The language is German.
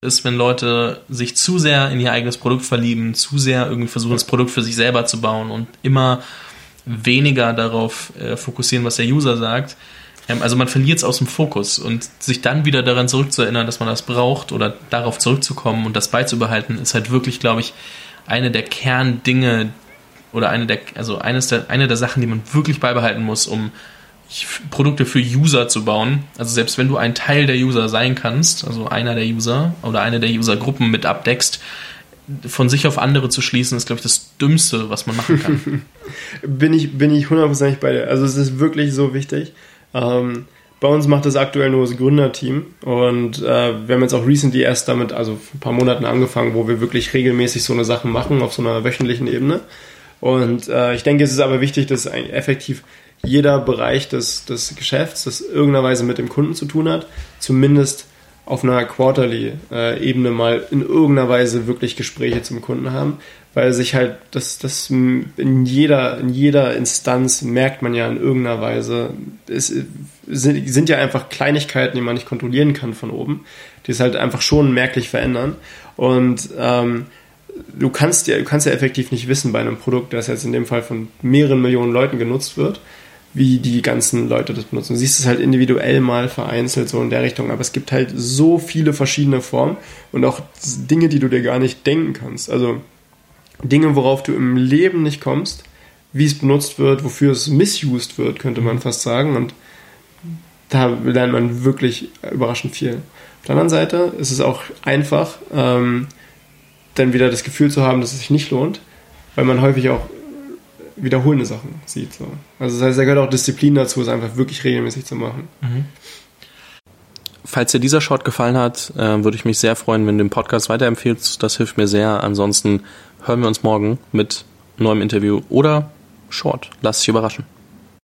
ist, wenn Leute sich zu sehr in ihr eigenes Produkt verlieben, zu sehr irgendwie versuchen, das Produkt für sich selber zu bauen und immer weniger darauf äh, fokussieren, was der User sagt. Ähm, also man verliert es aus dem Fokus und sich dann wieder daran zurückzuerinnern, dass man das braucht oder darauf zurückzukommen und das beizubehalten, ist halt wirklich, glaube ich, eine der Kerndinge oder eine der, also eines der, eine der Sachen, die man wirklich beibehalten muss, um Produkte für User zu bauen. Also selbst wenn du ein Teil der User sein kannst, also einer der User oder eine der Usergruppen mit abdeckst, von sich auf andere zu schließen, ist, glaube ich, das Dümmste, was man machen kann. bin ich, bin ich hundertprozentig bei dir. Also es ist wirklich so wichtig. Ähm, bei uns macht das aktuell nur das Gründerteam und äh, wir haben jetzt auch recently erst damit, also ein paar Monaten angefangen, wo wir wirklich regelmäßig so eine Sache machen auf so einer wöchentlichen Ebene. Und äh, ich denke, es ist aber wichtig, dass effektiv jeder Bereich des, des Geschäfts, das irgendeiner Weise mit dem Kunden zu tun hat, zumindest auf einer Quarterly-Ebene mal in irgendeiner Weise wirklich Gespräche zum Kunden haben, weil sich halt das, das in jeder, in jeder Instanz merkt man ja in irgendeiner Weise, es sind, sind ja einfach Kleinigkeiten, die man nicht kontrollieren kann von oben, die es halt einfach schon merklich verändern. Und ähm, du kannst ja, du kannst ja effektiv nicht wissen bei einem Produkt, das jetzt in dem Fall von mehreren Millionen Leuten genutzt wird, wie die ganzen Leute das benutzen. Du siehst es halt individuell mal vereinzelt so in der Richtung, aber es gibt halt so viele verschiedene Formen und auch Dinge, die du dir gar nicht denken kannst. Also Dinge, worauf du im Leben nicht kommst, wie es benutzt wird, wofür es misused wird, könnte man fast sagen. Und da lernt man wirklich überraschend viel. Auf der anderen Seite ist es auch einfach, ähm, dann wieder das Gefühl zu haben, dass es sich nicht lohnt, weil man häufig auch wiederholende Sachen sieht. So. Also das heißt, da gehört auch Disziplin dazu, es einfach wirklich regelmäßig zu machen. Mhm. Falls dir dieser Short gefallen hat, äh, würde ich mich sehr freuen, wenn du den Podcast weiterempfehlst. Das hilft mir sehr. Ansonsten hören wir uns morgen mit neuem Interview oder Short. Lass dich überraschen.